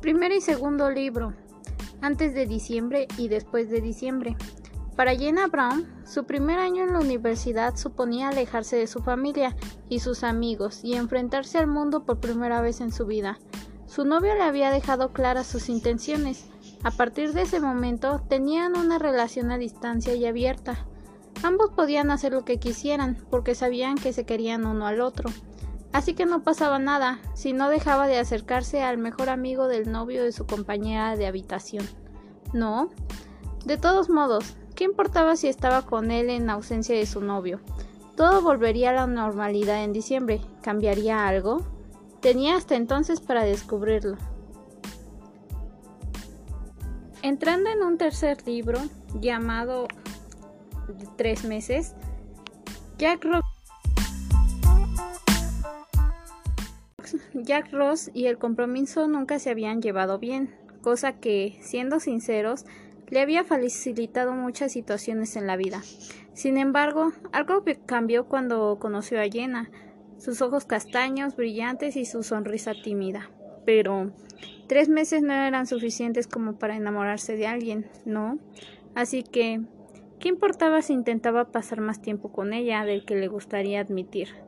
Primer y segundo libro, antes de diciembre y después de diciembre. Para Jenna Brown, su primer año en la universidad suponía alejarse de su familia y sus amigos y enfrentarse al mundo por primera vez en su vida. Su novio le había dejado claras sus intenciones. A partir de ese momento tenían una relación a distancia y abierta. Ambos podían hacer lo que quisieran porque sabían que se querían uno al otro. Así que no pasaba nada si no dejaba de acercarse al mejor amigo del novio de su compañera de habitación. No. De todos modos, ¿qué importaba si estaba con él en ausencia de su novio? Todo volvería a la normalidad en diciembre. ¿Cambiaría algo? Tenía hasta entonces para descubrirlo. Entrando en un tercer libro llamado Tres meses, Jack Rock Jack Ross y el compromiso nunca se habían llevado bien, cosa que, siendo sinceros, le había facilitado muchas situaciones en la vida. Sin embargo, algo cambió cuando conoció a Jenna, sus ojos castaños, brillantes y su sonrisa tímida. Pero tres meses no eran suficientes como para enamorarse de alguien, ¿no? Así que, ¿qué importaba si intentaba pasar más tiempo con ella del que le gustaría admitir?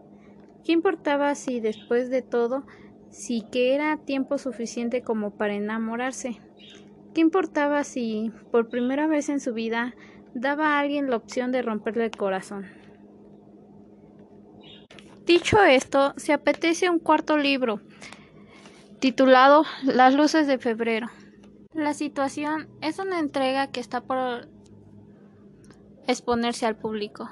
¿Qué importaba si después de todo sí que era tiempo suficiente como para enamorarse? ¿Qué importaba si por primera vez en su vida daba a alguien la opción de romperle el corazón? Dicho esto, se apetece un cuarto libro titulado Las luces de febrero. La situación es una entrega que está por exponerse al público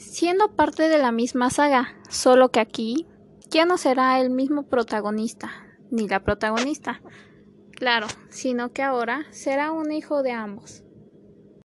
siendo parte de la misma saga, solo que aquí ya no será el mismo protagonista, ni la protagonista, claro, sino que ahora será un hijo de ambos.